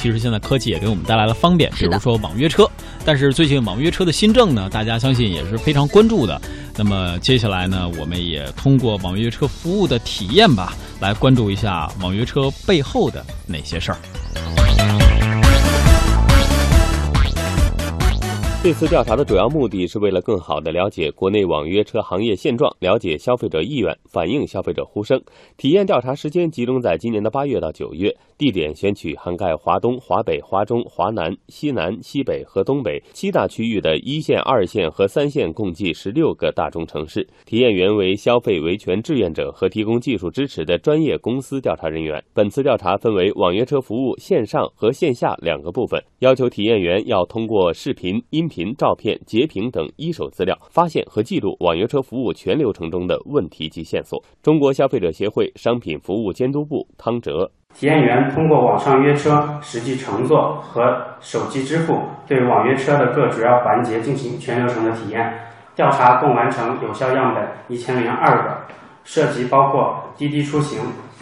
其实现在科技也给我们带来了方便，比如说网约车。但是最近网约车的新政呢，大家相信也是非常关注的。那么接下来呢，我们也通过网约车服务的体验吧，来关注一下网约车背后的哪些事儿。这次调查的主要目的是为了更好地了解国内网约车行业现状，了解消费者意愿，反映消费者呼声。体验调查时间集中在今年的八月到九月，地点选取涵盖华东、华北、华中、华南、西南、西北和东北七大区域的一线、二线和三线，共计十六个大中城市。体验员为消费维权志愿者和提供技术支持的专业公司调查人员。本次调查分为网约车服务线上和线下两个部分，要求体验员要通过视频、音。频、照片、截屏等一手资料，发现和记录网约车服务全流程中的问题及线索。中国消费者协会商品服务监督部汤哲，体验员通过网上约车、实际乘坐和手机支付，对网约车的各主要环节进行全流程的体验。调查共完成有效样本一千零二个，涉及包括滴滴出行。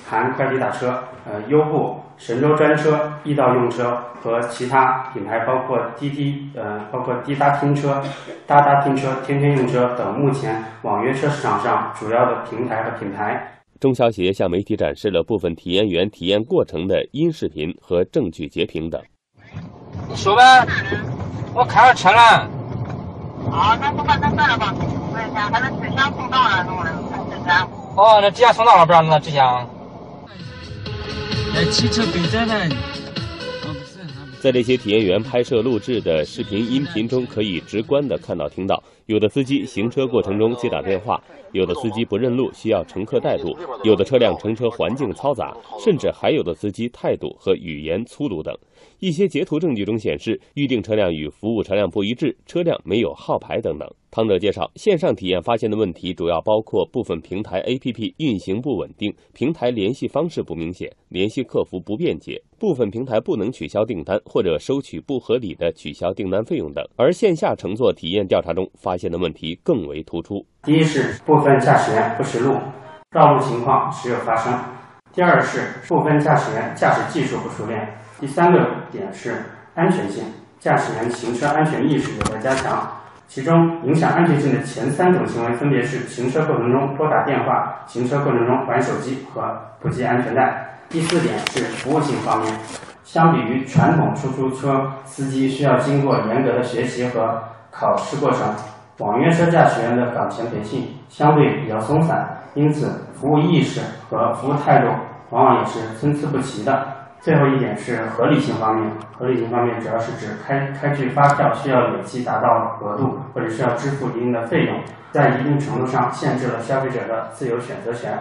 含快递打车、呃优步、神州专车、易到用车和其他品牌，包括滴滴、呃包括滴答拼车、哒哒拼车、天天用车等，目前网约车市场上主要的平台和品牌。中消协向媒体展示了部分体验员体验过程的音视频和证据截屏等。你说呗，我开上车了。啊，那不办那算了吧，问一下，他的纸箱送到了，弄了，纸箱。哦，那纸箱送到了，不让那纸箱。汽车备载呢？在这些体验员拍摄录制的视频、音频中，可以直观的看到、听到，有的司机行车过程中接打电话，有的司机不认路需要乘客带路，有的车辆乘车环境嘈杂，甚至还有的司机态度和语言粗鲁等。一些截图证据中显示，预定车辆与服务车辆不一致，车辆没有号牌等等。汤者介绍，线上体验发现的问题主要包括部分平台 APP 运行不稳定，平台联系方式不明显，联系客服不便捷，部分平台不能取消订单或者收取不合理的取消订单费用等。而线下乘坐体验调查中发现的问题更为突出：第一是部分驾驶员不识路，绕路情况时有发生；第二是部分驾驶员驾驶技术不熟练；第三个点是安全性，驾驶员行车安全意识有待加强。其中影响安全性的前三种行为分别是行车过程中拨打电话、行车过程中玩手机和不系安全带。第四点是服务性方面，相比于传统出租车司机需要经过严格的学习和考试过程，网约车驾驶员的岗前培训相对比较松散，因此服务意识和服务态度往往也是参差不齐的。最后一点是合理性方面，合理性方面主要是指开开具发票需要累计达到额度，或者需要支付一定的费用，在一定程度上限制了消费者的自由选择权。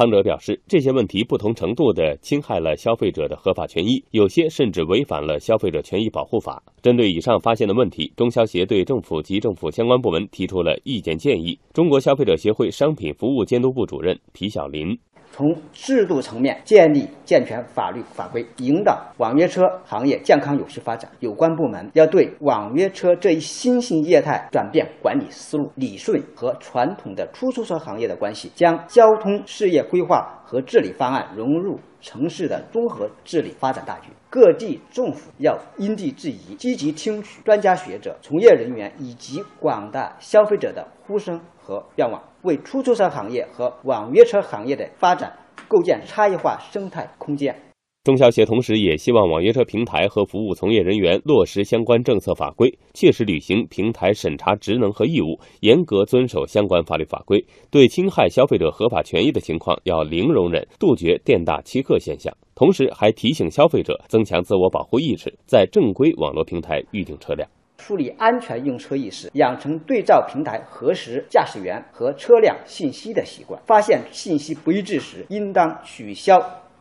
康哲表示，这些问题不同程度地侵害了消费者的合法权益，有些甚至违反了消费者权益保护法。针对以上发现的问题，中消协对政府及政府相关部门提出了意见建议。中国消费者协会商品服务监督部主任皮小林。从制度层面建立健全法律法规，引导网约车行业健康有序发展。有关部门要对网约车这一新兴业态转变管理思路，理顺和传统的出租车行业的关系，将交通事业规划和治理方案融入城市的综合治理发展大局。各地政府要因地制宜，积极听取专家学者、从业人员以及广大消费者的呼声和愿望。为出租车行业和网约车行业的发展构建差异化生态空间。中消协同时也希望网约车平台和服务从业人员落实相关政策法规，切实履行平台审查职能和义务，严格遵守相关法律法规。对侵害消费者合法权益的情况要零容忍，杜绝店大欺客现象。同时，还提醒消费者增强自我保护意识，在正规网络平台预订车辆。树立安全用车意识，养成对照平台核实驾驶员和车辆信息的习惯。发现信息不一致时，应当取消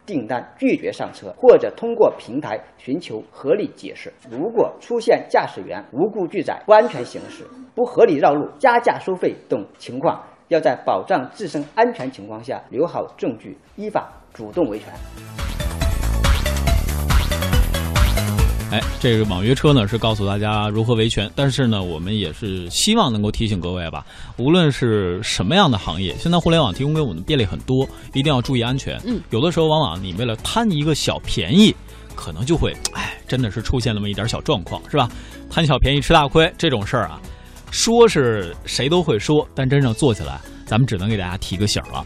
订单、拒绝上车，或者通过平台寻求合理解释。如果出现驾驶员无故拒载、不安全行驶、不合理绕路、加价收费等情况，要在保障自身安全情况下留好证据，依法主动维权。哎，这个网约车呢是告诉大家如何维权，但是呢，我们也是希望能够提醒各位吧，无论是什么样的行业，现在互联网提供给我们的便利很多，一定要注意安全。嗯，有的时候往往你为了贪一个小便宜。可能就会，哎，真的是出现那么一点小状况，是吧？贪小便宜吃大亏这种事儿啊，说是谁都会说，但真正做起来，咱们只能给大家提个醒了。